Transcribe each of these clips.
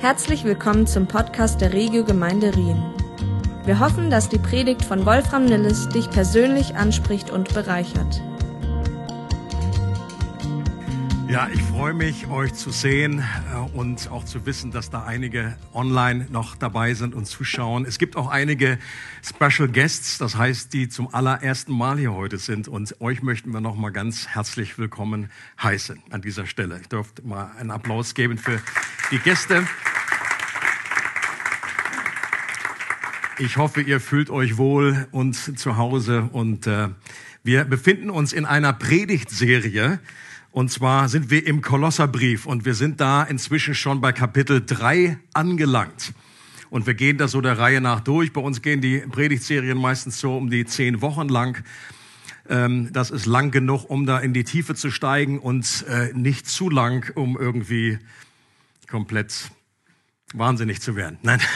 Herzlich willkommen zum Podcast der Regio Gemeinde Rien. Wir hoffen, dass die Predigt von Wolfram Nilles dich persönlich anspricht und bereichert. Ja, ich freue mich, euch zu sehen äh, und auch zu wissen, dass da einige online noch dabei sind und zuschauen. Es gibt auch einige Special Guests, das heißt, die zum allerersten Mal hier heute sind. Und euch möchten wir noch mal ganz herzlich willkommen heißen an dieser Stelle. Ich dürfte mal einen Applaus geben für die Gäste. Ich hoffe, ihr fühlt euch wohl und zu Hause. Und äh, wir befinden uns in einer Predigtserie und zwar sind wir im Kolosserbrief und wir sind da inzwischen schon bei Kapitel 3 angelangt. Und wir gehen da so der Reihe nach durch. Bei uns gehen die Predigtserien meistens so um die zehn Wochen lang. Ähm, das ist lang genug, um da in die Tiefe zu steigen und äh, nicht zu lang, um irgendwie komplett wahnsinnig zu werden. Nein.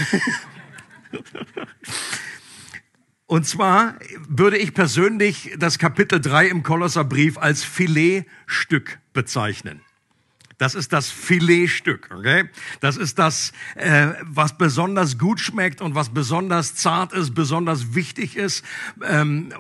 Und zwar würde ich persönlich das Kapitel 3 im Kolosserbrief als Filetstück bezeichnen. Das ist das Filetstück, okay? Das ist das, äh, was besonders gut schmeckt und was besonders zart ist, besonders wichtig ist. Ähm,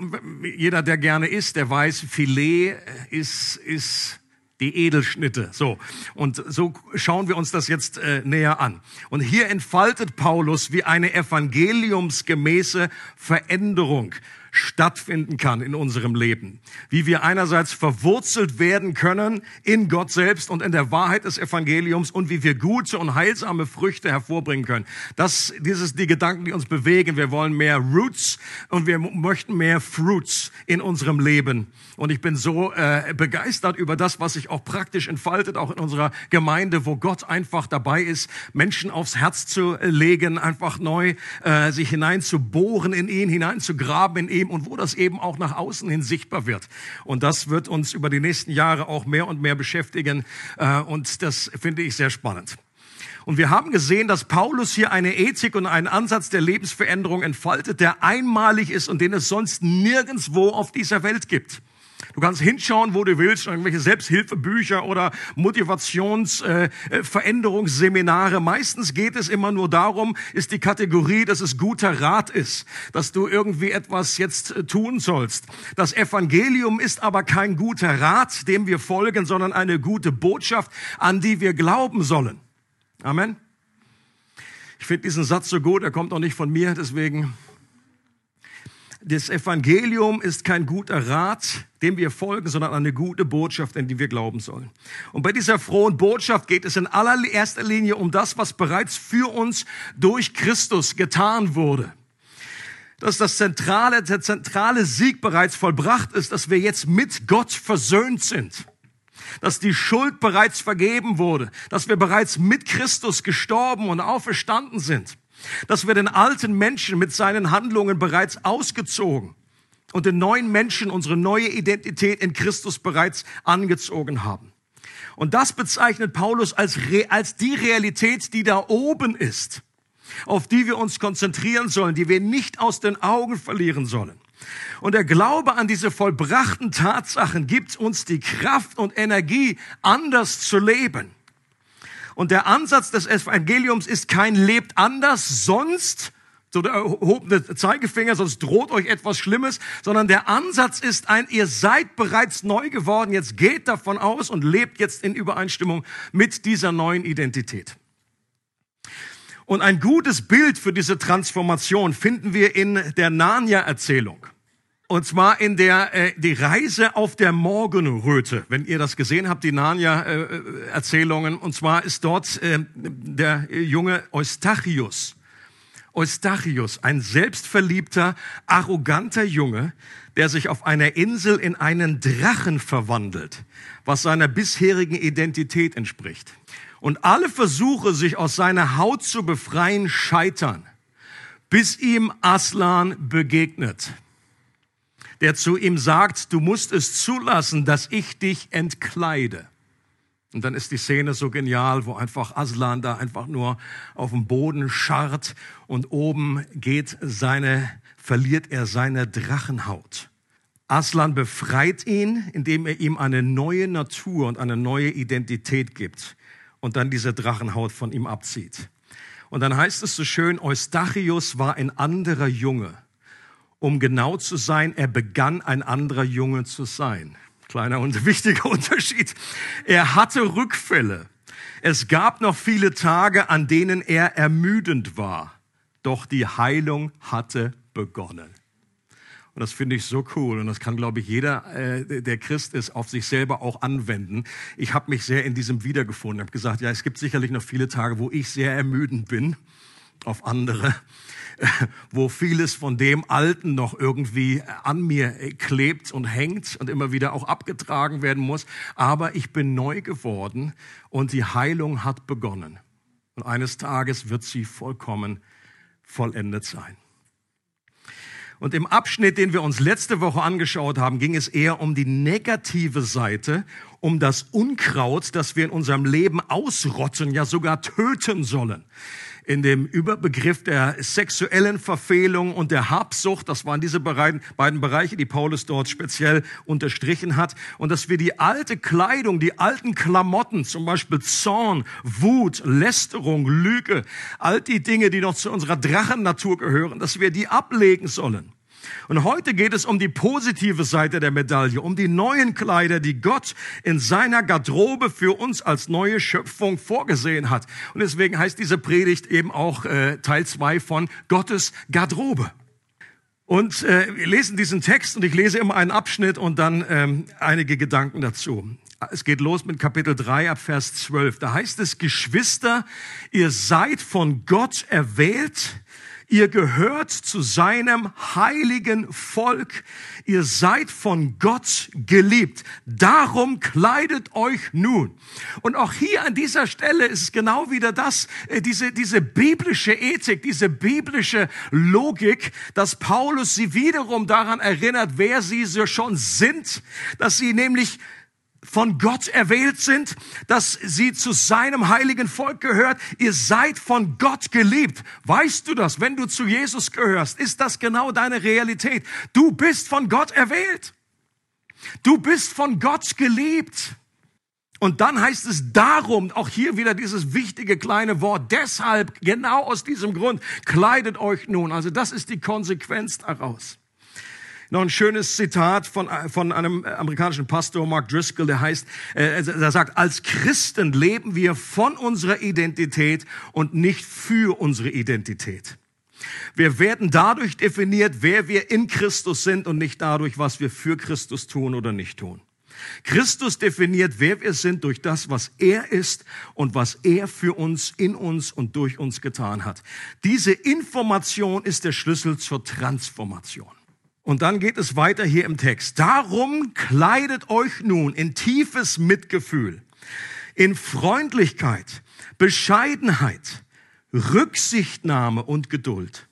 jeder, der gerne isst, der weiß, Filet ist, ist die Edelschnitte. So. Und so schauen wir uns das jetzt äh, näher an. Und hier entfaltet Paulus wie eine evangeliumsgemäße Veränderung stattfinden kann in unserem Leben. Wie wir einerseits verwurzelt werden können in Gott selbst und in der Wahrheit des Evangeliums und wie wir gute und heilsame Früchte hervorbringen können. Das, dieses, die Gedanken, die uns bewegen. Wir wollen mehr Roots und wir möchten mehr Fruits in unserem Leben. Und ich bin so äh, begeistert über das, was sich auch praktisch entfaltet, auch in unserer Gemeinde, wo Gott einfach dabei ist, Menschen aufs Herz zu legen, einfach neu äh, sich hineinzubohren in ihn, hineinzugraben in ihn ihm und wo das eben auch nach außen hin sichtbar wird. Und das wird uns über die nächsten Jahre auch mehr und mehr beschäftigen. Äh, und das finde ich sehr spannend. Und wir haben gesehen, dass Paulus hier eine Ethik und einen Ansatz der Lebensveränderung entfaltet, der einmalig ist und den es sonst nirgendswo auf dieser Welt gibt. Du kannst hinschauen, wo du willst, irgendwelche Selbsthilfebücher oder Motivationsveränderungsseminare. Äh, Meistens geht es immer nur darum, ist die Kategorie, dass es guter Rat ist, dass du irgendwie etwas jetzt äh, tun sollst. Das Evangelium ist aber kein guter Rat, dem wir folgen, sondern eine gute Botschaft, an die wir glauben sollen. Amen. Ich finde diesen Satz so gut, er kommt auch nicht von mir, deswegen das Evangelium ist kein guter Rat, dem wir folgen, sondern eine gute Botschaft, in die wir glauben sollen. Und bei dieser frohen Botschaft geht es in allererster Linie um das, was bereits für uns durch Christus getan wurde. Dass das zentrale, der zentrale Sieg bereits vollbracht ist, dass wir jetzt mit Gott versöhnt sind. Dass die Schuld bereits vergeben wurde. Dass wir bereits mit Christus gestorben und auferstanden sind dass wir den alten Menschen mit seinen Handlungen bereits ausgezogen und den neuen Menschen unsere neue Identität in Christus bereits angezogen haben. Und das bezeichnet Paulus als, als die Realität, die da oben ist, auf die wir uns konzentrieren sollen, die wir nicht aus den Augen verlieren sollen. Und der Glaube an diese vollbrachten Tatsachen gibt uns die Kraft und Energie, anders zu leben. Und der Ansatz des Evangeliums ist kein lebt anders, sonst so der erhobene Zeigefinger, sonst droht euch etwas Schlimmes, sondern der Ansatz ist ein, ihr seid bereits neu geworden, jetzt geht davon aus und lebt jetzt in Übereinstimmung mit dieser neuen Identität. Und ein gutes Bild für diese Transformation finden wir in der Narnia-Erzählung. Und zwar in der äh, die Reise auf der Morgenröte. Wenn ihr das gesehen habt, die Narnia-Erzählungen. Äh, und zwar ist dort äh, der junge Eustachius. Eustachius, ein selbstverliebter, arroganter Junge, der sich auf einer Insel in einen Drachen verwandelt, was seiner bisherigen Identität entspricht. Und alle Versuche, sich aus seiner Haut zu befreien, scheitern, bis ihm Aslan begegnet der zu ihm sagt, du musst es zulassen, dass ich dich entkleide. Und dann ist die Szene so genial, wo einfach Aslan da einfach nur auf dem Boden scharrt und oben geht seine, verliert er seine Drachenhaut. Aslan befreit ihn, indem er ihm eine neue Natur und eine neue Identität gibt. und dann diese Drachenhaut von ihm abzieht. Und dann heißt es so schön, Eustachius war ein anderer Junge. Um genau zu sein, er begann ein anderer Junge zu sein. Kleiner und wichtiger Unterschied. Er hatte Rückfälle. Es gab noch viele Tage, an denen er ermüdend war. Doch die Heilung hatte begonnen. Und das finde ich so cool. Und das kann, glaube ich, jeder, äh, der Christ ist, auf sich selber auch anwenden. Ich habe mich sehr in diesem wiedergefunden. Ich habe gesagt, ja, es gibt sicherlich noch viele Tage, wo ich sehr ermüdend bin auf andere, wo vieles von dem Alten noch irgendwie an mir klebt und hängt und immer wieder auch abgetragen werden muss. Aber ich bin neu geworden und die Heilung hat begonnen. Und eines Tages wird sie vollkommen vollendet sein. Und im Abschnitt, den wir uns letzte Woche angeschaut haben, ging es eher um die negative Seite, um das Unkraut, das wir in unserem Leben ausrotten, ja sogar töten sollen in dem Überbegriff der sexuellen Verfehlung und der Habsucht. Das waren diese beiden, Bereiche, die Paulus dort speziell unterstrichen hat. Und dass wir die alte Kleidung, die alten Klamotten, zum Beispiel Zorn, Wut, Lästerung, Lüge, all die Dinge, die noch zu unserer Drachennatur gehören, dass wir die ablegen sollen. Und heute geht es um die positive Seite der Medaille, um die neuen Kleider, die Gott in seiner Garderobe für uns als neue Schöpfung vorgesehen hat. Und deswegen heißt diese Predigt eben auch äh, Teil zwei von Gottes Garderobe. Und äh, wir lesen diesen Text und ich lese immer einen Abschnitt und dann ähm, einige Gedanken dazu. Es geht los mit Kapitel 3 ab Vers 12. Da heißt es, Geschwister, ihr seid von Gott erwählt, Ihr gehört zu seinem heiligen Volk. Ihr seid von Gott geliebt. Darum kleidet euch nun. Und auch hier an dieser Stelle ist es genau wieder das, äh, diese, diese biblische Ethik, diese biblische Logik, dass Paulus sie wiederum daran erinnert, wer sie so schon sind, dass sie nämlich von Gott erwählt sind, dass sie zu seinem heiligen Volk gehört. Ihr seid von Gott geliebt. Weißt du das? Wenn du zu Jesus gehörst, ist das genau deine Realität. Du bist von Gott erwählt. Du bist von Gott geliebt. Und dann heißt es darum, auch hier wieder dieses wichtige kleine Wort, deshalb, genau aus diesem Grund, kleidet euch nun. Also das ist die Konsequenz daraus. Noch ein schönes Zitat von, von einem amerikanischen Pastor, Mark Driscoll, der heißt, äh, der sagt, als Christen leben wir von unserer Identität und nicht für unsere Identität. Wir werden dadurch definiert, wer wir in Christus sind und nicht dadurch, was wir für Christus tun oder nicht tun. Christus definiert, wer wir sind durch das, was er ist und was er für uns, in uns und durch uns getan hat. Diese Information ist der Schlüssel zur Transformation. Und dann geht es weiter hier im Text. Darum kleidet euch nun in tiefes Mitgefühl, in Freundlichkeit, Bescheidenheit, Rücksichtnahme und Geduld.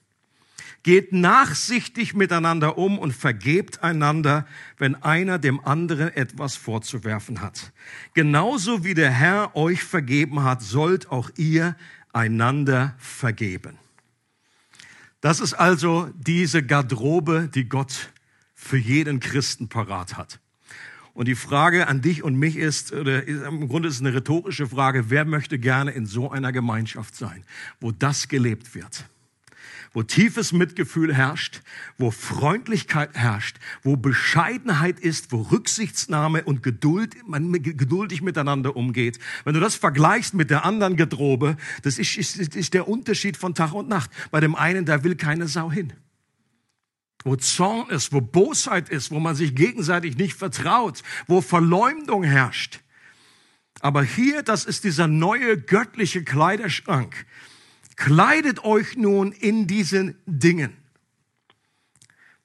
Geht nachsichtig miteinander um und vergebt einander, wenn einer dem anderen etwas vorzuwerfen hat. Genauso wie der Herr euch vergeben hat, sollt auch ihr einander vergeben. Das ist also diese Garderobe, die Gott für jeden Christen parat hat. Und die Frage an dich und mich ist, oder im Grunde ist es eine rhetorische Frage, wer möchte gerne in so einer Gemeinschaft sein, wo das gelebt wird? Wo tiefes Mitgefühl herrscht, wo Freundlichkeit herrscht, wo Bescheidenheit ist, wo Rücksichtsnahme und Geduld, man geduldig miteinander umgeht. Wenn du das vergleichst mit der anderen Gedrobe, das ist, ist, ist der Unterschied von Tag und Nacht. Bei dem einen, da will keine Sau hin wo Zorn ist, wo Bosheit ist, wo man sich gegenseitig nicht vertraut, wo Verleumdung herrscht. Aber hier, das ist dieser neue göttliche Kleiderschrank, Kleidet euch nun in diesen Dingen,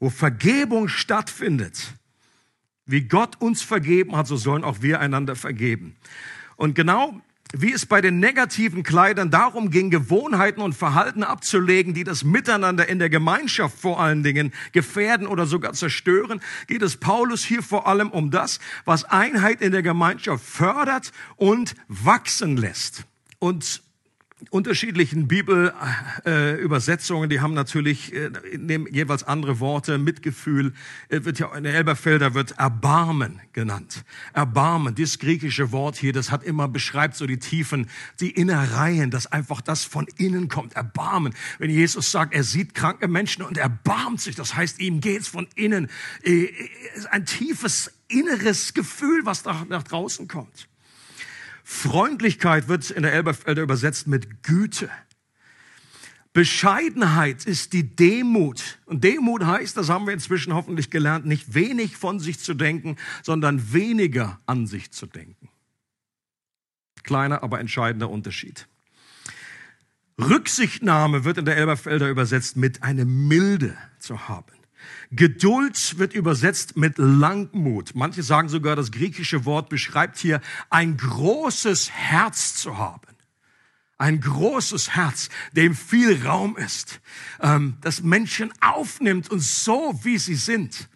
wo Vergebung stattfindet. Wie Gott uns vergeben hat, so sollen auch wir einander vergeben. Und genau wie es bei den negativen Kleidern darum ging, Gewohnheiten und Verhalten abzulegen, die das Miteinander in der Gemeinschaft vor allen Dingen gefährden oder sogar zerstören, geht es Paulus hier vor allem um das, was Einheit in der Gemeinschaft fördert und wachsen lässt. Und unterschiedlichen Bibelübersetzungen, äh, die haben natürlich äh, nehmen jeweils andere Worte. Mitgefühl äh, wird ja in der Elberfelder wird Erbarmen genannt. Erbarmen, dieses griechische Wort hier, das hat immer beschreibt so die Tiefen, die Innereien, dass einfach das von innen kommt. Erbarmen. Wenn Jesus sagt, er sieht kranke Menschen und erbarmt sich, das heißt, ihm geht's von innen. Äh, ein tiefes inneres Gefühl, was da nach draußen kommt. Freundlichkeit wird in der Elberfelder übersetzt mit Güte. Bescheidenheit ist die Demut. Und Demut heißt, das haben wir inzwischen hoffentlich gelernt, nicht wenig von sich zu denken, sondern weniger an sich zu denken. Kleiner, aber entscheidender Unterschied. Rücksichtnahme wird in der Elberfelder übersetzt mit eine Milde zu haben. Geduld wird übersetzt mit Langmut. Manche sagen sogar, das griechische Wort beschreibt hier ein großes Herz zu haben. Ein großes Herz, dem viel Raum ist, ähm, das Menschen aufnimmt und so, wie sie sind,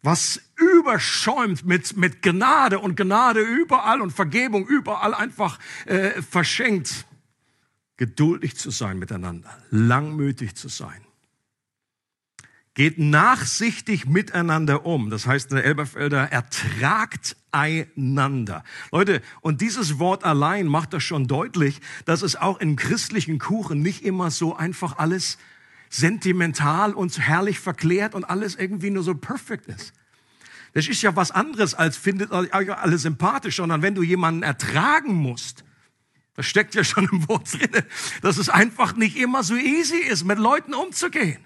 was überschäumt mit, mit Gnade und Gnade überall und Vergebung überall einfach äh, verschenkt. Geduldig zu sein miteinander, langmütig zu sein. Geht nachsichtig miteinander um. Das heißt in der Elberfelder, ertragt einander. Leute, und dieses Wort allein macht das schon deutlich, dass es auch im christlichen Kuchen nicht immer so einfach alles sentimental und herrlich verklärt und alles irgendwie nur so perfekt ist. Das ist ja was anderes als findet euch alle sympathisch, sondern wenn du jemanden ertragen musst, das steckt ja schon im Wort drin, dass es einfach nicht immer so easy ist, mit Leuten umzugehen.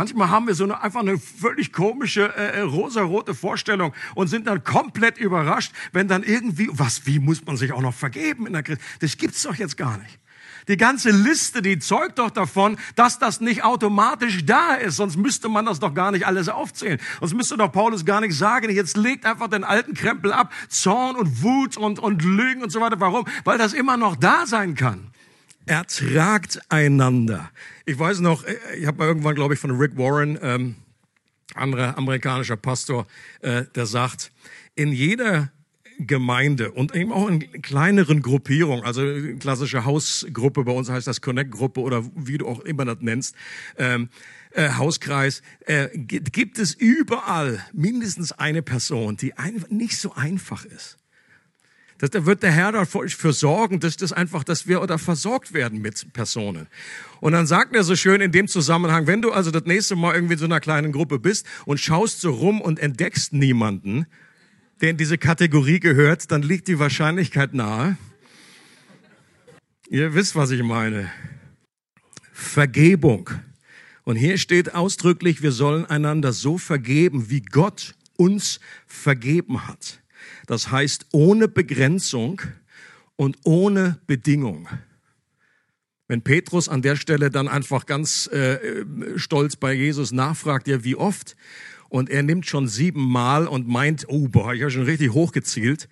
Manchmal haben wir so eine, einfach eine völlig komische äh, äh, rosarote Vorstellung und sind dann komplett überrascht, wenn dann irgendwie, was, wie muss man sich auch noch vergeben in der Christ? Das gibt's doch jetzt gar nicht. Die ganze Liste, die zeugt doch davon, dass das nicht automatisch da ist. Sonst müsste man das doch gar nicht alles aufzählen. Sonst müsste doch Paulus gar nicht sagen, jetzt legt einfach den alten Krempel ab. Zorn und Wut und, und Lügen und so weiter. Warum? Weil das immer noch da sein kann ertragt einander. Ich weiß noch, äh, ich habe mal irgendwann, glaube ich, von Rick Warren, ähm, anderer amerikanischer Pastor, äh, der sagt, in jeder Gemeinde und eben auch in kleineren Gruppierungen, also klassische Hausgruppe, bei uns heißt das Connect-Gruppe oder wie du auch immer das nennst, ähm, äh, Hauskreis, äh, gibt es überall mindestens eine Person, die einfach nicht so einfach ist. Das, da wird der Herr dafür sorgen, dass das einfach, dass wir oder versorgt werden mit Personen. Und dann sagt er so schön in dem Zusammenhang, wenn du also das nächste Mal irgendwie in so einer kleinen Gruppe bist und schaust so rum und entdeckst niemanden, der in diese Kategorie gehört, dann liegt die Wahrscheinlichkeit nahe. Ihr wisst, was ich meine. Vergebung. Und hier steht ausdrücklich, wir sollen einander so vergeben, wie Gott uns vergeben hat. Das heißt ohne Begrenzung und ohne Bedingung. Wenn Petrus an der Stelle dann einfach ganz äh, stolz bei Jesus nachfragt, ja, wie oft? Und er nimmt schon siebenmal und meint, oh, boah, ich habe schon richtig hochgezielt.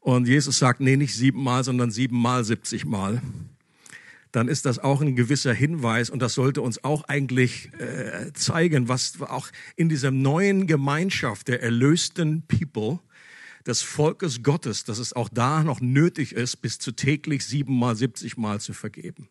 Und Jesus sagt, nee, nicht siebenmal, sondern siebenmal, siebzigmal. Dann ist das auch ein gewisser Hinweis und das sollte uns auch eigentlich äh, zeigen, was auch in dieser neuen Gemeinschaft der erlösten People, des Volkes Gottes, dass es auch da noch nötig ist, bis zu täglich siebenmal, siebzigmal zu vergeben.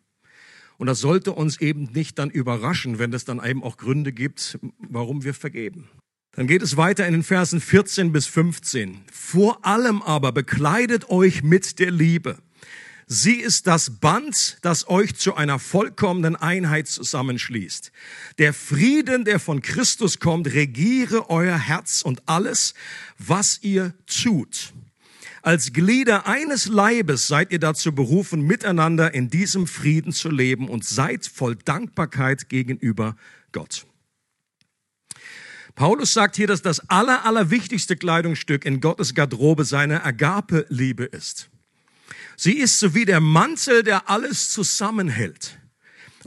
Und das sollte uns eben nicht dann überraschen, wenn es dann eben auch Gründe gibt, warum wir vergeben. Dann geht es weiter in den Versen 14 bis 15. Vor allem aber bekleidet euch mit der Liebe Sie ist das Band, das euch zu einer vollkommenen Einheit zusammenschließt. Der Frieden, der von Christus kommt, regiere euer Herz und alles, was ihr tut. Als Glieder eines Leibes seid ihr dazu berufen, miteinander in diesem Frieden zu leben und seid voll Dankbarkeit gegenüber Gott. Paulus sagt hier, dass das aller, allerwichtigste Kleidungsstück in Gottes Garderobe seine Agape-Liebe ist. Sie ist so wie der Mantel, der alles zusammenhält.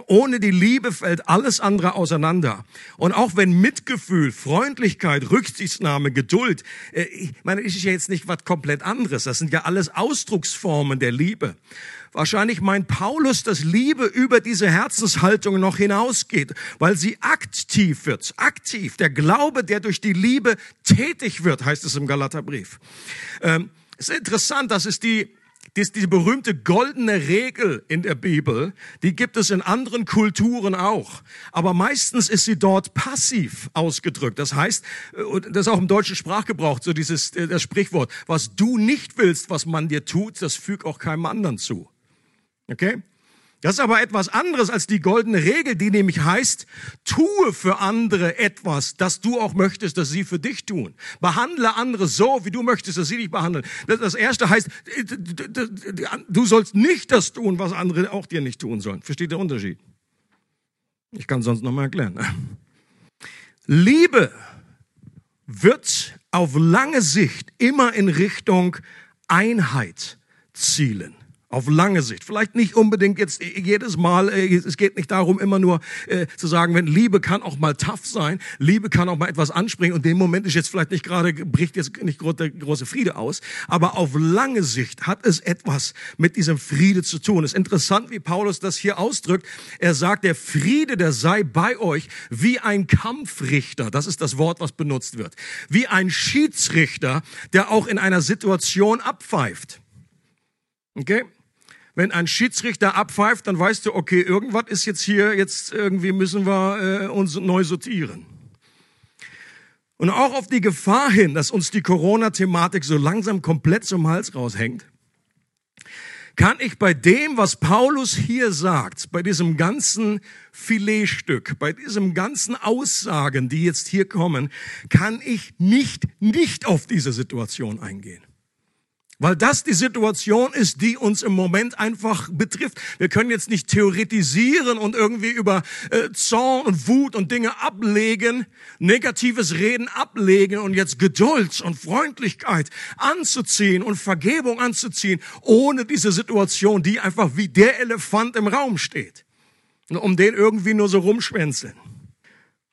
Ohne die Liebe fällt alles andere auseinander. Und auch wenn Mitgefühl, Freundlichkeit, Rücksichtnahme, Geduld, äh, ich meine, ist ja jetzt nicht was komplett anderes. Das sind ja alles Ausdrucksformen der Liebe. Wahrscheinlich meint Paulus, dass Liebe über diese Herzenshaltung noch hinausgeht, weil sie aktiv wird. Aktiv. Der Glaube, der durch die Liebe tätig wird, heißt es im Galaterbrief. Ähm, ist interessant, das ist die dies, die berühmte goldene Regel in der Bibel, die gibt es in anderen Kulturen auch. Aber meistens ist sie dort passiv ausgedrückt. Das heißt, äh, das ist auch im deutschen Sprachgebrauch so dieses, äh, das Sprichwort, was du nicht willst, was man dir tut, das füg auch keinem anderen zu. Okay? Das ist aber etwas anderes als die goldene Regel, die nämlich heißt, tue für andere etwas, das du auch möchtest, dass sie für dich tun. Behandle andere so, wie du möchtest, dass sie dich behandeln. Das erste heißt, du sollst nicht das tun, was andere auch dir nicht tun sollen. Versteht der Unterschied? Ich kann sonst noch mal erklären. Liebe wird auf lange Sicht immer in Richtung Einheit zielen. Auf lange Sicht. Vielleicht nicht unbedingt jetzt jedes Mal, äh, es geht nicht darum, immer nur äh, zu sagen, wenn Liebe kann auch mal tough sein, Liebe kann auch mal etwas anspringen und dem Moment ist jetzt vielleicht nicht gerade, bricht jetzt nicht der große Friede aus, aber auf lange Sicht hat es etwas mit diesem Friede zu tun. Es ist interessant, wie Paulus das hier ausdrückt. Er sagt, der Friede, der sei bei euch wie ein Kampfrichter, das ist das Wort, was benutzt wird, wie ein Schiedsrichter, der auch in einer Situation abpfeift. Okay? Wenn ein Schiedsrichter abpfeift, dann weißt du, okay, irgendwas ist jetzt hier, jetzt irgendwie müssen wir äh, uns neu sortieren. Und auch auf die Gefahr hin, dass uns die Corona-Thematik so langsam komplett zum Hals raushängt, kann ich bei dem, was Paulus hier sagt, bei diesem ganzen Filetstück, bei diesem ganzen Aussagen, die jetzt hier kommen, kann ich nicht, nicht auf diese Situation eingehen. Weil das die Situation ist, die uns im Moment einfach betrifft. Wir können jetzt nicht theoretisieren und irgendwie über äh, Zorn und Wut und Dinge ablegen, negatives Reden ablegen und jetzt Geduld und Freundlichkeit anzuziehen und Vergebung anzuziehen, ohne diese Situation, die einfach wie der Elefant im Raum steht. Um den irgendwie nur so rumschwänzeln.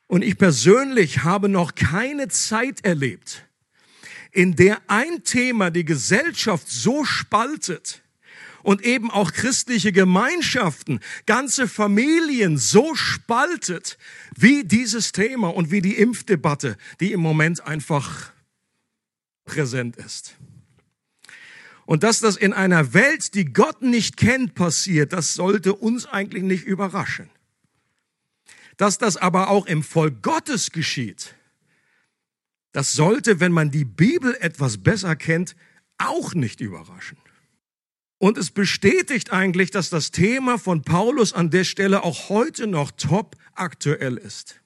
Und ich persönlich habe noch keine Zeit erlebt, in der ein Thema die Gesellschaft so spaltet und eben auch christliche Gemeinschaften, ganze Familien so spaltet, wie dieses Thema und wie die Impfdebatte, die im Moment einfach präsent ist. Und dass das in einer Welt, die Gott nicht kennt, passiert, das sollte uns eigentlich nicht überraschen. Dass das aber auch im Volk Gottes geschieht, das sollte, wenn man die Bibel etwas besser kennt, auch nicht überraschen. Und es bestätigt eigentlich, dass das Thema von Paulus an der Stelle auch heute noch top aktuell ist.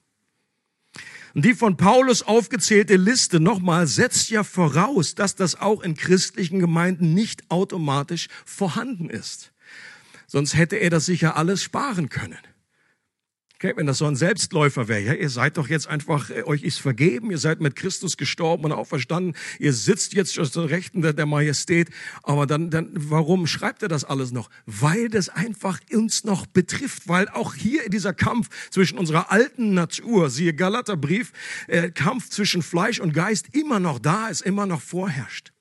Und die von Paulus aufgezählte Liste nochmal setzt ja voraus, dass das auch in christlichen Gemeinden nicht automatisch vorhanden ist. Sonst hätte er das sicher alles sparen können. Okay, wenn das so ein Selbstläufer wäre, ja, ihr seid doch jetzt einfach, äh, euch ist vergeben, ihr seid mit Christus gestorben und auferstanden, ihr sitzt jetzt aus der Rechten der, der Majestät, aber dann, dann, warum schreibt er das alles noch? Weil das einfach uns noch betrifft, weil auch hier dieser Kampf zwischen unserer alten Natur, siehe Galaterbrief, äh, Kampf zwischen Fleisch und Geist immer noch da ist, immer noch vorherrscht.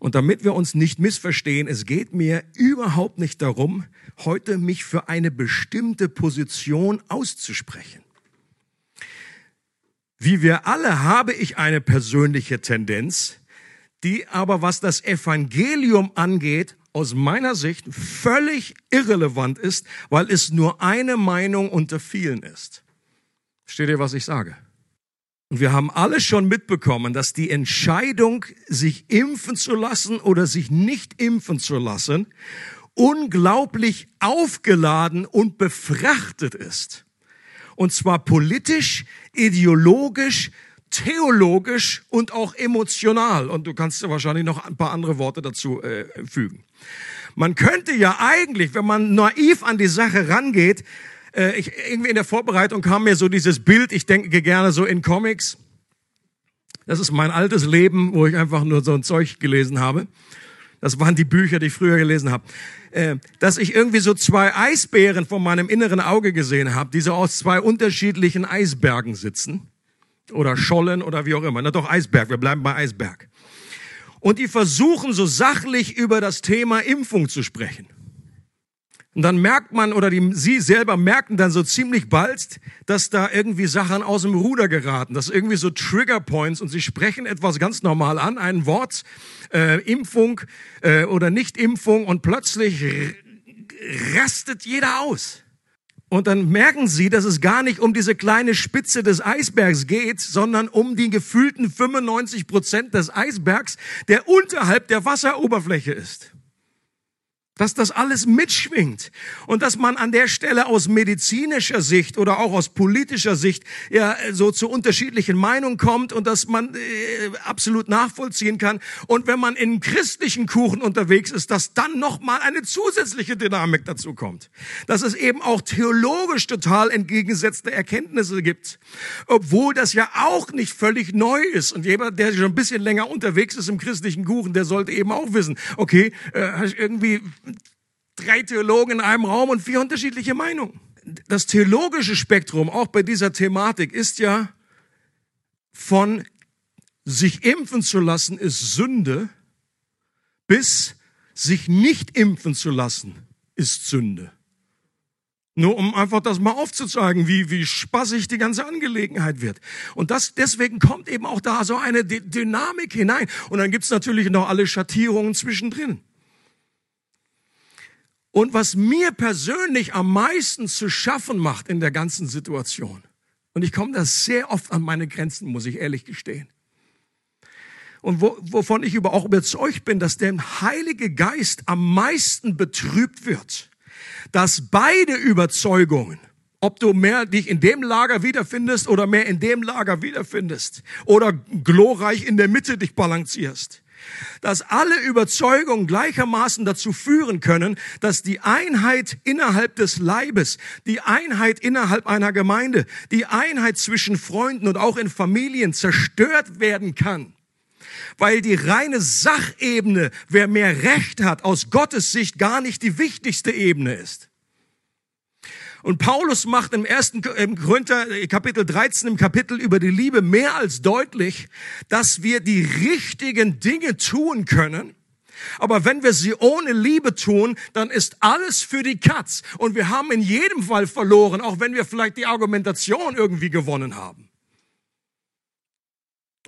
Und damit wir uns nicht missverstehen, es geht mir überhaupt nicht darum, heute mich für eine bestimmte Position auszusprechen. Wie wir alle habe ich eine persönliche Tendenz, die aber, was das Evangelium angeht, aus meiner Sicht völlig irrelevant ist, weil es nur eine Meinung unter vielen ist. Steht ihr, was ich sage? Und wir haben alle schon mitbekommen, dass die Entscheidung, sich impfen zu lassen oder sich nicht impfen zu lassen, unglaublich aufgeladen und befrachtet ist. Und zwar politisch, ideologisch, theologisch und auch emotional. Und du kannst wahrscheinlich noch ein paar andere Worte dazu äh, fügen. Man könnte ja eigentlich, wenn man naiv an die Sache rangeht, äh, ich, irgendwie in der Vorbereitung kam mir so dieses Bild, ich denke gerne so in Comics. Das ist mein altes Leben, wo ich einfach nur so ein Zeug gelesen habe. Das waren die Bücher, die ich früher gelesen habe. Äh, dass ich irgendwie so zwei Eisbären vor meinem inneren Auge gesehen habe, die so aus zwei unterschiedlichen Eisbergen sitzen. Oder Schollen oder wie auch immer. Na doch, Eisberg, wir bleiben bei Eisberg. Und die versuchen so sachlich über das Thema Impfung zu sprechen. Und dann merkt man oder die, sie selber merken dann so ziemlich bald, dass da irgendwie Sachen aus dem Ruder geraten, dass irgendwie so Trigger Points und sie sprechen etwas ganz normal an, ein Wort, äh, Impfung äh, oder Nicht-Impfung und plötzlich rastet jeder aus. Und dann merken sie, dass es gar nicht um diese kleine Spitze des Eisbergs geht, sondern um die gefühlten 95 Prozent des Eisbergs, der unterhalb der Wasseroberfläche ist dass das alles mitschwingt und dass man an der Stelle aus medizinischer Sicht oder auch aus politischer Sicht ja so zu unterschiedlichen Meinungen kommt und dass man äh, absolut nachvollziehen kann. Und wenn man in christlichen Kuchen unterwegs ist, dass dann noch mal eine zusätzliche Dynamik dazu kommt, dass es eben auch theologisch total entgegengesetzte Erkenntnisse gibt, obwohl das ja auch nicht völlig neu ist. Und jemand, der schon ein bisschen länger unterwegs ist im christlichen Kuchen, der sollte eben auch wissen, okay, äh, irgendwie drei Theologen in einem Raum und vier unterschiedliche Meinungen. Das theologische Spektrum, auch bei dieser Thematik, ist ja von sich impfen zu lassen ist Sünde bis sich nicht impfen zu lassen ist Sünde. Nur um einfach das mal aufzuzeigen, wie, wie spaßig die ganze Angelegenheit wird. Und das, deswegen kommt eben auch da so eine D Dynamik hinein. Und dann gibt's natürlich noch alle Schattierungen zwischendrin. Und was mir persönlich am meisten zu schaffen macht in der ganzen Situation, und ich komme da sehr oft an meine Grenzen, muss ich ehrlich gestehen. Und wo, wovon ich über auch überzeugt bin, dass der Heilige Geist am meisten betrübt wird, dass beide Überzeugungen, ob du mehr dich in dem Lager wiederfindest oder mehr in dem Lager wiederfindest oder glorreich in der Mitte dich balancierst, dass alle Überzeugungen gleichermaßen dazu führen können, dass die Einheit innerhalb des Leibes, die Einheit innerhalb einer Gemeinde, die Einheit zwischen Freunden und auch in Familien zerstört werden kann. Weil die reine Sachebene, wer mehr Recht hat, aus Gottes Sicht gar nicht die wichtigste Ebene ist. Und Paulus macht im ersten im Korinther Kapitel 13 im Kapitel über die Liebe mehr als deutlich, dass wir die richtigen Dinge tun können. Aber wenn wir sie ohne Liebe tun, dann ist alles für die Katz. Und wir haben in jedem Fall verloren, auch wenn wir vielleicht die Argumentation irgendwie gewonnen haben.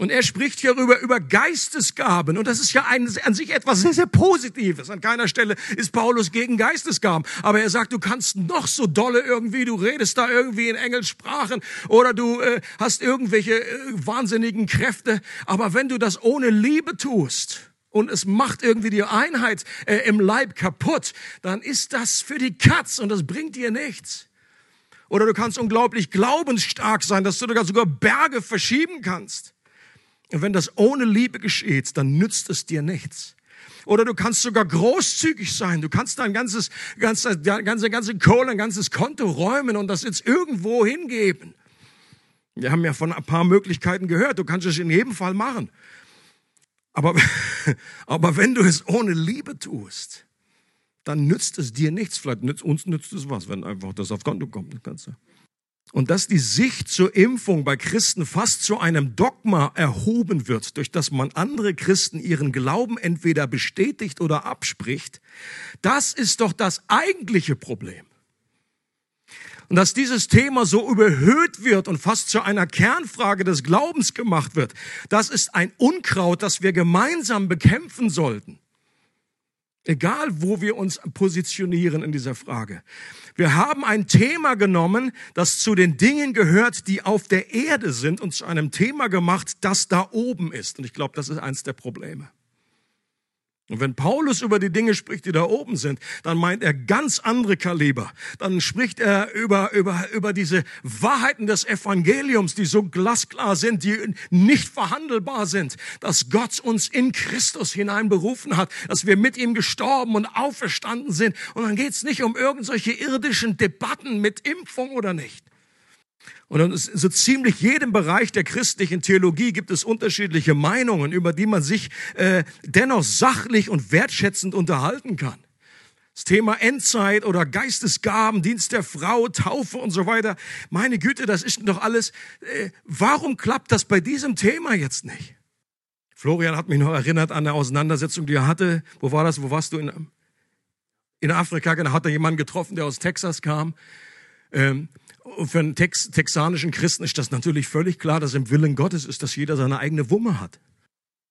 Und er spricht hierüber über Geistesgaben. Und das ist ja ein, an sich etwas sehr, sehr Positives. An keiner Stelle ist Paulus gegen Geistesgaben. Aber er sagt, du kannst noch so dolle irgendwie, du redest da irgendwie in Engelssprachen oder du äh, hast irgendwelche äh, wahnsinnigen Kräfte. Aber wenn du das ohne Liebe tust, und es macht irgendwie die Einheit äh, im Leib kaputt, dann ist das für die Katz und das bringt dir nichts. Oder du kannst unglaublich glaubensstark sein, dass du sogar Berge verschieben kannst. Und wenn das ohne Liebe geschieht, dann nützt es dir nichts. Oder du kannst sogar großzügig sein. Du kannst dein ganzes, ganze, ganze, ganze Kohle, ein ganzes Konto räumen und das jetzt irgendwo hingeben. Wir haben ja von ein paar Möglichkeiten gehört. Du kannst es in jedem Fall machen. Aber, aber wenn du es ohne Liebe tust, dann nützt es dir nichts. Vielleicht nützt, uns nützt es was, wenn einfach das auf Konto kommt. Das Ganze. Und dass die Sicht zur Impfung bei Christen fast zu einem Dogma erhoben wird, durch das man andere Christen ihren Glauben entweder bestätigt oder abspricht, das ist doch das eigentliche Problem. Und dass dieses Thema so überhöht wird und fast zu einer Kernfrage des Glaubens gemacht wird, das ist ein Unkraut, das wir gemeinsam bekämpfen sollten. Egal, wo wir uns positionieren in dieser Frage. Wir haben ein Thema genommen, das zu den Dingen gehört, die auf der Erde sind und zu einem Thema gemacht, das da oben ist. Und ich glaube, das ist eins der Probleme. Und wenn Paulus über die Dinge spricht, die da oben sind, dann meint er ganz andere Kaliber. Dann spricht er über, über, über diese Wahrheiten des Evangeliums, die so glasklar sind, die nicht verhandelbar sind, dass Gott uns in Christus hineinberufen hat, dass wir mit ihm gestorben und auferstanden sind. Und dann geht es nicht um irgendwelche irdischen Debatten mit Impfung oder nicht. Und in so ziemlich jedem Bereich der christlichen Theologie gibt es unterschiedliche Meinungen, über die man sich äh, dennoch sachlich und wertschätzend unterhalten kann. Das Thema Endzeit oder Geistesgaben, Dienst der Frau, Taufe und so weiter. Meine Güte, das ist doch alles. Äh, warum klappt das bei diesem Thema jetzt nicht? Florian hat mich noch erinnert an eine Auseinandersetzung, die er hatte. Wo war das? Wo warst du? In, in Afrika genau, hat er jemanden getroffen, der aus Texas kam. Ähm, für einen Tex texanischen Christen ist das natürlich völlig klar, dass im Willen Gottes ist, dass jeder seine eigene Wumme hat.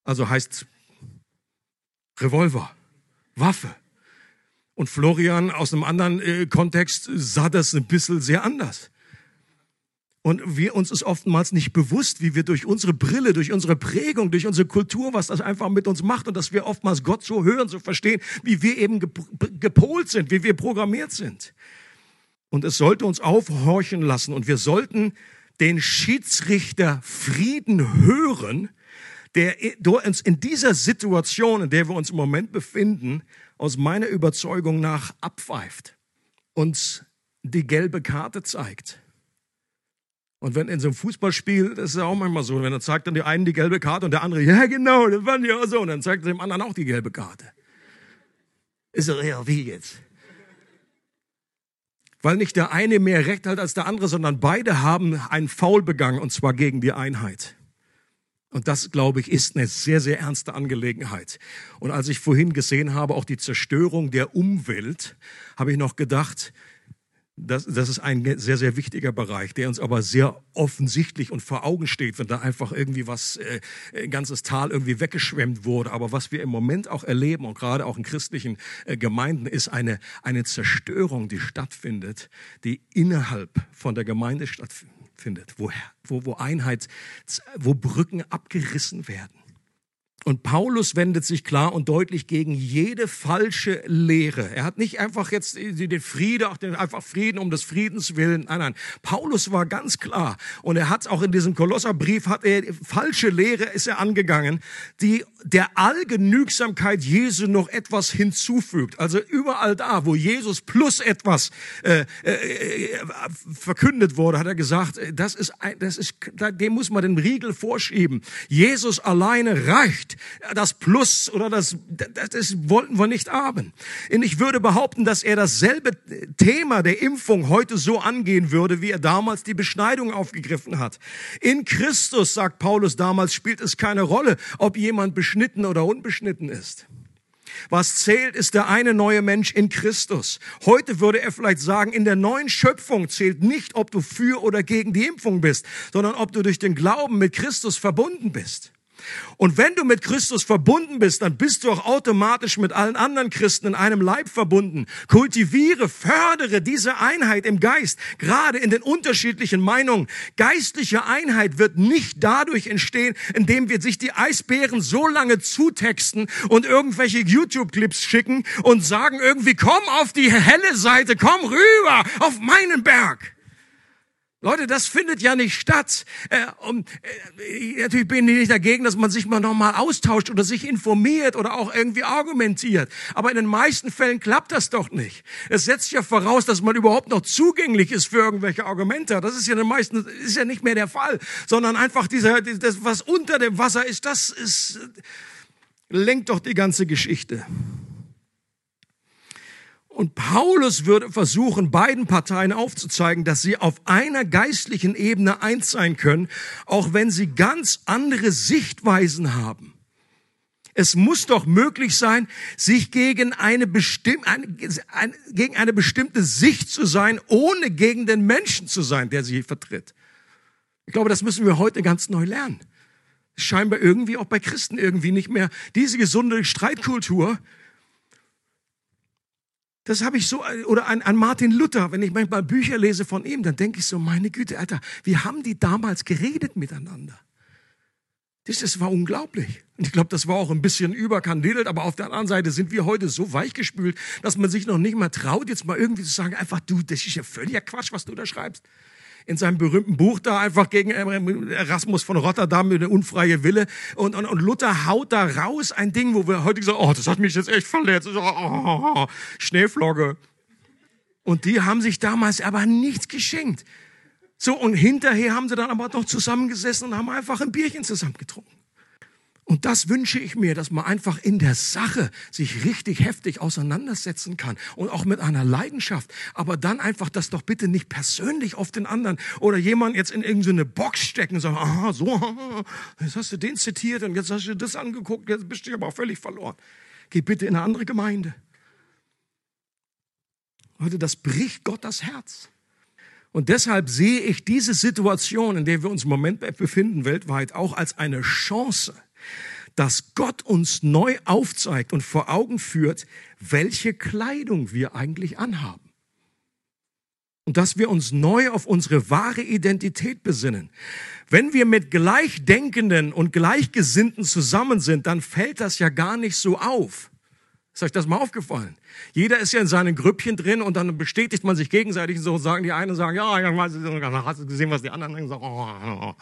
Also heißt Revolver, Waffe. Und Florian aus einem anderen äh, Kontext sah das ein bisschen sehr anders. Und wir uns ist oftmals nicht bewusst, wie wir durch unsere Brille, durch unsere Prägung, durch unsere Kultur, was das einfach mit uns macht und dass wir oftmals Gott so hören, so verstehen, wie wir eben gepolt sind, wie wir programmiert sind. Und es sollte uns aufhorchen lassen und wir sollten den Schiedsrichter Frieden hören, der uns in dieser Situation, in der wir uns im Moment befinden, aus meiner Überzeugung nach abpfeift, uns die gelbe Karte zeigt und wenn in so einem Fußballspiel, das ist ja auch manchmal so, wenn er zeigt dann der einen die gelbe Karte und der andere, ja genau, das fand ich auch so, und dann zeigt er dem anderen auch die gelbe Karte. Ist doch eher wie jetzt? Weil nicht der eine mehr Recht hat als der andere, sondern beide haben einen Foul begangen und zwar gegen die Einheit. Und das, glaube ich, ist eine sehr, sehr ernste Angelegenheit. Und als ich vorhin gesehen habe, auch die Zerstörung der Umwelt, habe ich noch gedacht, das, das ist ein sehr, sehr wichtiger Bereich, der uns aber sehr offensichtlich und vor Augen steht, wenn da einfach irgendwie was, äh, ein ganzes Tal irgendwie weggeschwemmt wurde. Aber was wir im Moment auch erleben und gerade auch in christlichen äh, Gemeinden ist eine, eine Zerstörung, die stattfindet, die innerhalb von der Gemeinde stattfindet, wo, wo, wo Einheit, wo Brücken abgerissen werden. Und Paulus wendet sich klar und deutlich gegen jede falsche Lehre. Er hat nicht einfach jetzt den Frieden, auch den einfach Frieden um des Friedens willen. Nein, nein. Paulus war ganz klar. Und er hat auch in diesem Kolosserbrief hat er falsche Lehre ist er angegangen, die der Allgenügsamkeit Jesu noch etwas hinzufügt. Also überall da, wo Jesus plus etwas äh, äh, äh verkündet wurde, hat er gesagt, das ist, das ist, dem muss man den Riegel vorschieben. Jesus alleine reicht das Plus oder das, das, wollten wir nicht haben. Und ich würde behaupten, dass er dasselbe Thema der Impfung heute so angehen würde, wie er damals die Beschneidung aufgegriffen hat. In Christus, sagt Paulus damals, spielt es keine Rolle, ob jemand beschnitten oder unbeschnitten ist. Was zählt, ist der eine neue Mensch in Christus. Heute würde er vielleicht sagen, in der neuen Schöpfung zählt nicht, ob du für oder gegen die Impfung bist, sondern ob du durch den Glauben mit Christus verbunden bist. Und wenn du mit Christus verbunden bist, dann bist du auch automatisch mit allen anderen Christen in einem Leib verbunden. Kultiviere, fördere diese Einheit im Geist, gerade in den unterschiedlichen Meinungen. Geistliche Einheit wird nicht dadurch entstehen, indem wir sich die Eisbären so lange zutexten und irgendwelche YouTube-Clips schicken und sagen irgendwie, komm auf die helle Seite, komm rüber auf meinen Berg. Leute, das findet ja nicht statt. Äh, und, äh, natürlich bin ich nicht dagegen, dass man sich mal nochmal austauscht oder sich informiert oder auch irgendwie argumentiert. Aber in den meisten Fällen klappt das doch nicht. Es setzt ja voraus, dass man überhaupt noch zugänglich ist für irgendwelche Argumente. Das ist ja in den meisten ist ja nicht mehr der Fall, sondern einfach dieser, das, was unter dem Wasser ist, das ist lenkt doch die ganze Geschichte. Und Paulus würde versuchen, beiden Parteien aufzuzeigen, dass sie auf einer geistlichen Ebene eins sein können, auch wenn sie ganz andere Sichtweisen haben. Es muss doch möglich sein, sich gegen eine, bestimm eine, gegen eine bestimmte Sicht zu sein, ohne gegen den Menschen zu sein, der sie vertritt. Ich glaube, das müssen wir heute ganz neu lernen. Scheinbar irgendwie auch bei Christen irgendwie nicht mehr diese gesunde Streitkultur, das habe ich so, oder an, an Martin Luther, wenn ich manchmal Bücher lese von ihm, dann denke ich so, meine Güte, Alter, wie haben die damals geredet miteinander? Das, das war unglaublich. Und ich glaube, das war auch ein bisschen überkandidelt, aber auf der anderen Seite sind wir heute so weichgespült, dass man sich noch nicht mal traut, jetzt mal irgendwie zu sagen, einfach du, das ist ja völliger Quatsch, was du da schreibst in seinem berühmten Buch da einfach gegen Erasmus von Rotterdam mit der unfreie Wille. Und, und, und Luther haut da raus ein Ding, wo wir heute sagen, oh, das hat mich jetzt echt verletzt. Oh, oh, oh, Schneeflogge. Und die haben sich damals aber nichts geschenkt. So, und hinterher haben sie dann aber noch zusammengesessen und haben einfach ein Bierchen zusammen getrunken. Und das wünsche ich mir, dass man einfach in der Sache sich richtig heftig auseinandersetzen kann und auch mit einer Leidenschaft. Aber dann einfach das doch bitte nicht persönlich auf den anderen oder jemand jetzt in irgendeine Box stecken und sagen, aha, so, jetzt hast du den zitiert und jetzt hast du das angeguckt, jetzt bist du aber auch völlig verloren. Geh bitte in eine andere Gemeinde. Heute, das bricht Gott das Herz. Und deshalb sehe ich diese Situation, in der wir uns im Moment befinden, weltweit, auch als eine Chance, dass Gott uns neu aufzeigt und vor Augen führt, welche Kleidung wir eigentlich anhaben. Und dass wir uns neu auf unsere wahre Identität besinnen. Wenn wir mit Gleichdenkenden und Gleichgesinnten zusammen sind, dann fällt das ja gar nicht so auf. Ist euch das mal aufgefallen? Jeder ist ja in seinen Grüppchen drin und dann bestätigt man sich gegenseitig und so sagen die einen sagen, ja, hast du gesehen, was die anderen sagen? Oh, oh, oh.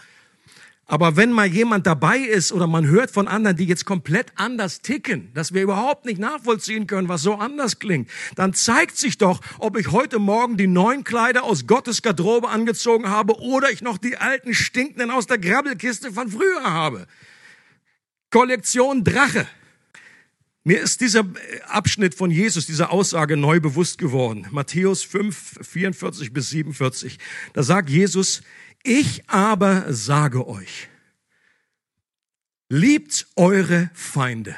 Aber wenn mal jemand dabei ist oder man hört von anderen, die jetzt komplett anders ticken, dass wir überhaupt nicht nachvollziehen können, was so anders klingt, dann zeigt sich doch, ob ich heute Morgen die neuen Kleider aus Gottes Garderobe angezogen habe oder ich noch die alten stinkenden aus der Grabbelkiste von früher habe. Kollektion Drache. Mir ist dieser Abschnitt von Jesus, diese Aussage neu bewusst geworden. Matthäus 5, 44 bis 47. Da sagt Jesus, ich aber sage euch, liebt eure Feinde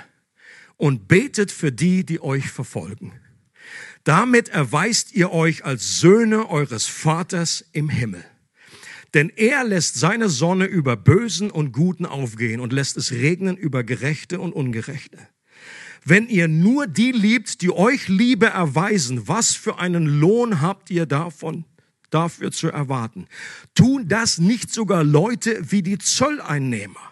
und betet für die, die euch verfolgen. Damit erweist ihr euch als Söhne eures Vaters im Himmel. Denn er lässt seine Sonne über Bösen und Guten aufgehen und lässt es regnen über Gerechte und Ungerechte. Wenn ihr nur die liebt, die euch Liebe erweisen, was für einen Lohn habt ihr davon? Dafür zu erwarten. Tun das nicht sogar Leute wie die Zolleinnehmer?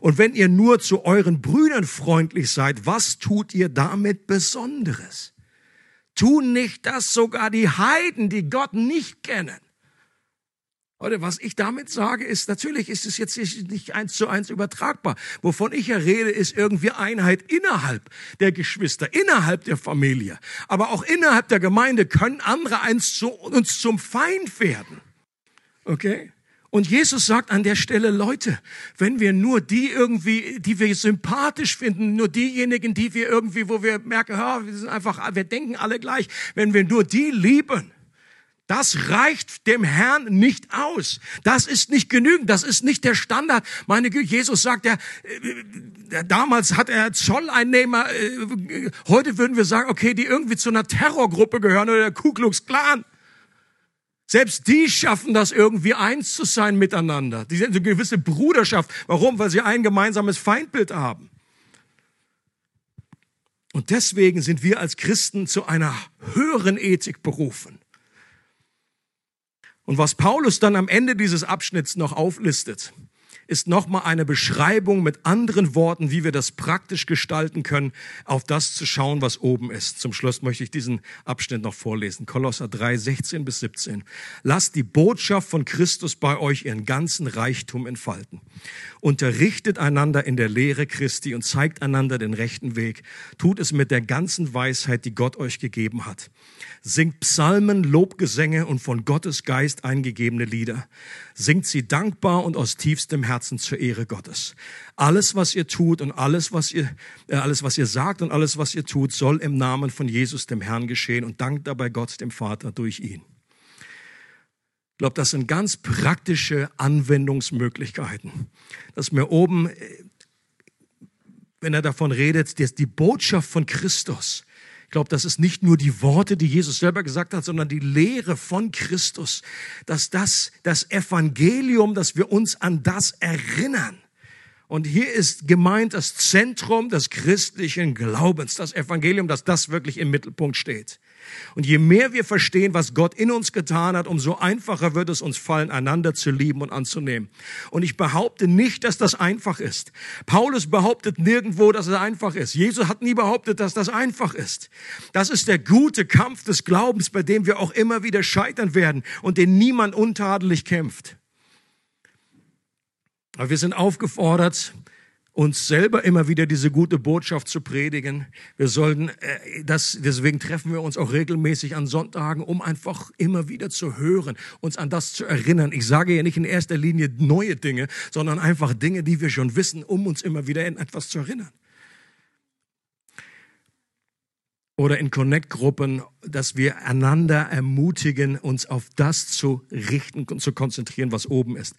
Und wenn ihr nur zu euren Brüdern freundlich seid, was tut ihr damit Besonderes? Tun nicht das sogar die Heiden, die Gott nicht kennen? Oder was ich damit sage, ist, natürlich ist es jetzt nicht eins zu eins übertragbar. Wovon ich ja rede, ist irgendwie Einheit innerhalb der Geschwister, innerhalb der Familie. Aber auch innerhalb der Gemeinde können andere eins zu, uns zum Feind werden. Okay? Und Jesus sagt an der Stelle, Leute, wenn wir nur die irgendwie, die wir sympathisch finden, nur diejenigen, die wir irgendwie, wo wir merken, ja, wir sind einfach, wir denken alle gleich, wenn wir nur die lieben, das reicht dem Herrn nicht aus. Das ist nicht genügend. Das ist nicht der Standard. Meine Güte, Jesus sagt ja, äh, damals hat er Zolleinnehmer, äh, heute würden wir sagen, okay, die irgendwie zu einer Terrorgruppe gehören oder der Ku Klux Klan. Selbst die schaffen das irgendwie eins zu sein miteinander. Die sind eine gewisse Bruderschaft. Warum? Weil sie ein gemeinsames Feindbild haben. Und deswegen sind wir als Christen zu einer höheren Ethik berufen. Und was Paulus dann am Ende dieses Abschnitts noch auflistet, ist nochmal eine Beschreibung mit anderen Worten, wie wir das praktisch gestalten können, auf das zu schauen, was oben ist. Zum Schluss möchte ich diesen Abschnitt noch vorlesen. Kolosser 3, 16 bis 17. Lasst die Botschaft von Christus bei euch ihren ganzen Reichtum entfalten. Unterrichtet einander in der Lehre Christi und zeigt einander den rechten Weg. Tut es mit der ganzen Weisheit, die Gott euch gegeben hat. Singt Psalmen, Lobgesänge und von Gottes Geist eingegebene Lieder. Singt sie dankbar und aus tiefstem Herzen zur Ehre Gottes. Alles, was ihr tut und alles, was ihr, äh, alles, was ihr sagt und alles, was ihr tut, soll im Namen von Jesus, dem Herrn, geschehen und dankt dabei Gott, dem Vater, durch ihn. Ich glaube, das sind ganz praktische Anwendungsmöglichkeiten. Dass mir oben, äh, wenn er davon redet, dass die Botschaft von Christus, ich glaube, das ist nicht nur die Worte, die Jesus selber gesagt hat, sondern die Lehre von Christus, dass das, das Evangelium, dass wir uns an das erinnern. Und hier ist gemeint das Zentrum des christlichen Glaubens, das Evangelium, dass das wirklich im Mittelpunkt steht. Und je mehr wir verstehen, was Gott in uns getan hat, umso einfacher wird es uns fallen, einander zu lieben und anzunehmen. Und ich behaupte nicht, dass das einfach ist. Paulus behauptet nirgendwo, dass es einfach ist. Jesus hat nie behauptet, dass das einfach ist. Das ist der gute Kampf des Glaubens, bei dem wir auch immer wieder scheitern werden und den niemand untadelig kämpft. Aber wir sind aufgefordert, uns selber immer wieder diese gute Botschaft zu predigen. Wir sollten äh, das, deswegen treffen wir uns auch regelmäßig an Sonntagen, um einfach immer wieder zu hören, uns an das zu erinnern. Ich sage ja nicht in erster Linie neue Dinge, sondern einfach Dinge, die wir schon wissen, um uns immer wieder in etwas zu erinnern. Oder in Connect-Gruppen, dass wir einander ermutigen, uns auf das zu richten und zu konzentrieren, was oben ist.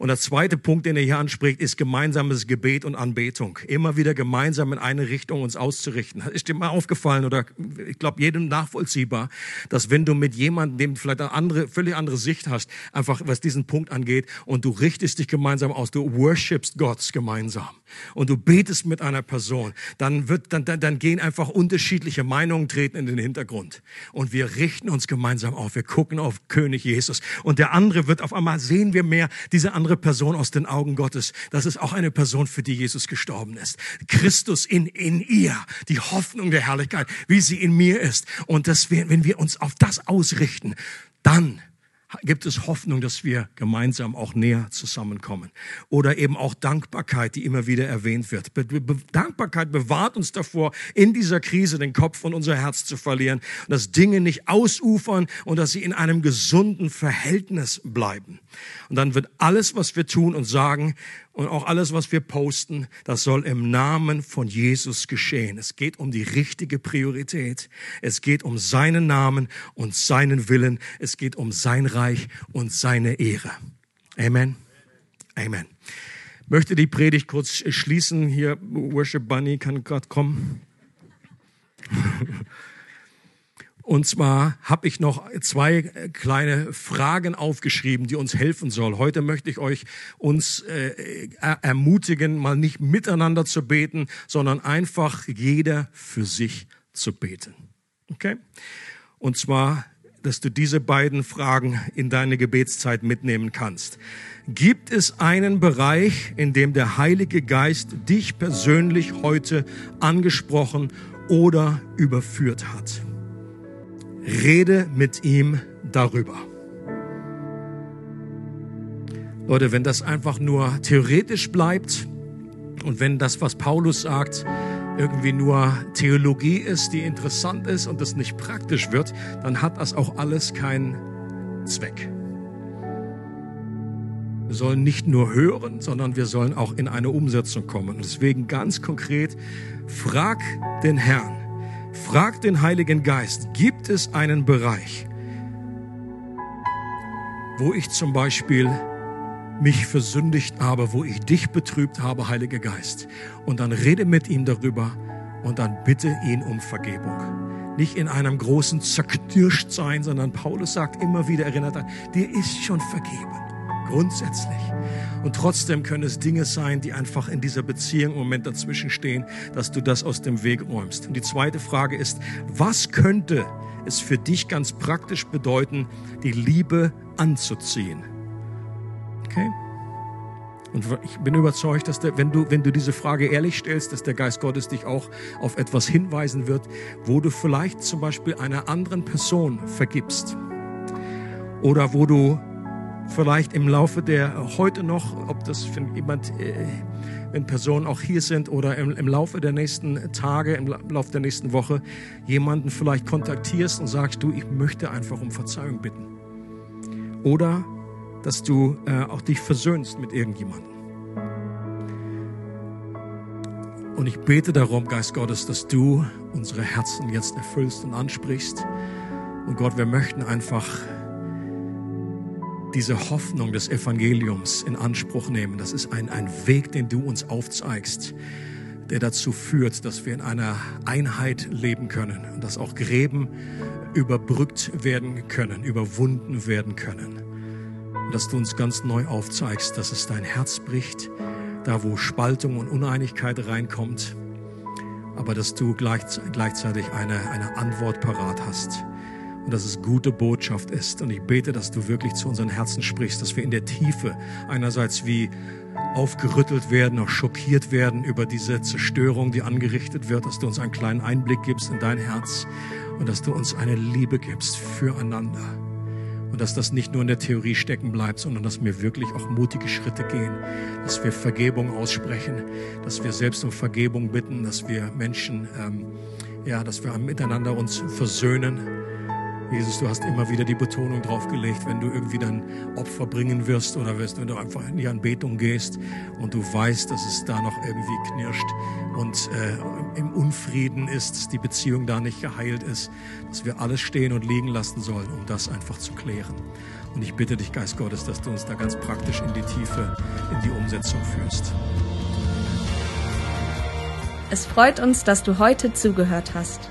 Und der zweite Punkt, den er hier anspricht, ist gemeinsames Gebet und Anbetung. Immer wieder gemeinsam in eine Richtung uns auszurichten. Ist dir mal aufgefallen oder ich glaube jedem nachvollziehbar, dass wenn du mit jemandem, dem vielleicht eine andere, völlig andere Sicht hast, einfach was diesen Punkt angeht und du richtest dich gemeinsam aus, du worshipst Gott gemeinsam und du betest mit einer Person, dann wird, dann, dann, dann gehen einfach unterschiedliche Meinungen treten in den Hintergrund und wir richten uns gemeinsam auf. Wir gucken auf König Jesus und der andere wird auf einmal sehen wir mehr diese andere Person aus den Augen Gottes. Das ist auch eine Person, für die Jesus gestorben ist. Christus in, in ihr, die Hoffnung der Herrlichkeit, wie sie in mir ist. Und das, wenn wir uns auf das ausrichten, dann gibt es Hoffnung, dass wir gemeinsam auch näher zusammenkommen. Oder eben auch Dankbarkeit, die immer wieder erwähnt wird. Be Be Dankbarkeit bewahrt uns davor, in dieser Krise den Kopf und unser Herz zu verlieren, dass Dinge nicht ausufern und dass sie in einem gesunden Verhältnis bleiben. Und dann wird alles, was wir tun und sagen, und auch alles, was wir posten, das soll im Namen von Jesus geschehen. Es geht um die richtige Priorität. Es geht um seinen Namen und seinen Willen. Es geht um sein Reich und seine Ehre. Amen. Amen. Möchte die Predigt kurz schließen. Hier, Worship Bunny kann gerade kommen. Und zwar habe ich noch zwei kleine Fragen aufgeschrieben, die uns helfen soll. Heute möchte ich euch uns äh, ermutigen, mal nicht miteinander zu beten, sondern einfach jeder für sich zu beten. Okay? Und zwar, dass du diese beiden Fragen in deine Gebetszeit mitnehmen kannst. Gibt es einen Bereich, in dem der Heilige Geist dich persönlich heute angesprochen oder überführt hat? Rede mit ihm darüber. Leute, wenn das einfach nur theoretisch bleibt und wenn das, was Paulus sagt, irgendwie nur Theologie ist, die interessant ist und das nicht praktisch wird, dann hat das auch alles keinen Zweck. Wir sollen nicht nur hören, sondern wir sollen auch in eine Umsetzung kommen. Deswegen ganz konkret, frag den Herrn, Frag den Heiligen Geist, gibt es einen Bereich, wo ich zum Beispiel mich versündigt habe, wo ich dich betrübt habe, Heiliger Geist. Und dann rede mit ihm darüber und dann bitte ihn um Vergebung. Nicht in einem großen zerknirscht sein, sondern Paulus sagt immer wieder, erinnert an, dir ist schon vergeben. Grundsätzlich. Und trotzdem können es Dinge sein, die einfach in dieser Beziehung im Moment dazwischen stehen, dass du das aus dem Weg räumst. Und die zweite Frage ist, was könnte es für dich ganz praktisch bedeuten, die Liebe anzuziehen? Okay? Und ich bin überzeugt, dass der, wenn du, wenn du diese Frage ehrlich stellst, dass der Geist Gottes dich auch auf etwas hinweisen wird, wo du vielleicht zum Beispiel einer anderen Person vergibst. Oder wo du vielleicht im Laufe der heute noch, ob das für jemand, äh, wenn Personen auch hier sind oder im, im Laufe der nächsten Tage, im Laufe der nächsten Woche jemanden vielleicht kontaktierst und sagst, du, ich möchte einfach um Verzeihung bitten. Oder dass du äh, auch dich versöhnst mit irgendjemandem. Und ich bete darum, Geist Gottes, dass du unsere Herzen jetzt erfüllst und ansprichst. Und Gott, wir möchten einfach diese Hoffnung des Evangeliums in Anspruch nehmen. Das ist ein, ein Weg, den du uns aufzeigst, der dazu führt, dass wir in einer Einheit leben können und dass auch Gräben überbrückt werden können, überwunden werden können. Und dass du uns ganz neu aufzeigst, dass es dein Herz bricht, da wo Spaltung und Uneinigkeit reinkommt, aber dass du gleichzeitig eine, eine Antwort parat hast und dass es gute Botschaft ist. Und ich bete, dass du wirklich zu unseren Herzen sprichst, dass wir in der Tiefe einerseits wie aufgerüttelt werden, auch schockiert werden über diese Zerstörung, die angerichtet wird, dass du uns einen kleinen Einblick gibst in dein Herz und dass du uns eine Liebe gibst füreinander. Und dass das nicht nur in der Theorie stecken bleibt, sondern dass wir wirklich auch mutige Schritte gehen, dass wir Vergebung aussprechen, dass wir selbst um Vergebung bitten, dass wir Menschen, ähm, ja, dass wir miteinander uns versöhnen Jesus, du hast immer wieder die Betonung drauf gelegt, wenn du irgendwie dein Opfer bringen wirst oder wirst, wenn du einfach in die Anbetung gehst und du weißt, dass es da noch irgendwie knirscht und äh, im Unfrieden ist, dass die Beziehung da nicht geheilt ist, dass wir alles stehen und liegen lassen sollen, um das einfach zu klären. Und ich bitte dich, Geist Gottes, dass du uns da ganz praktisch in die Tiefe, in die Umsetzung führst. Es freut uns, dass du heute zugehört hast.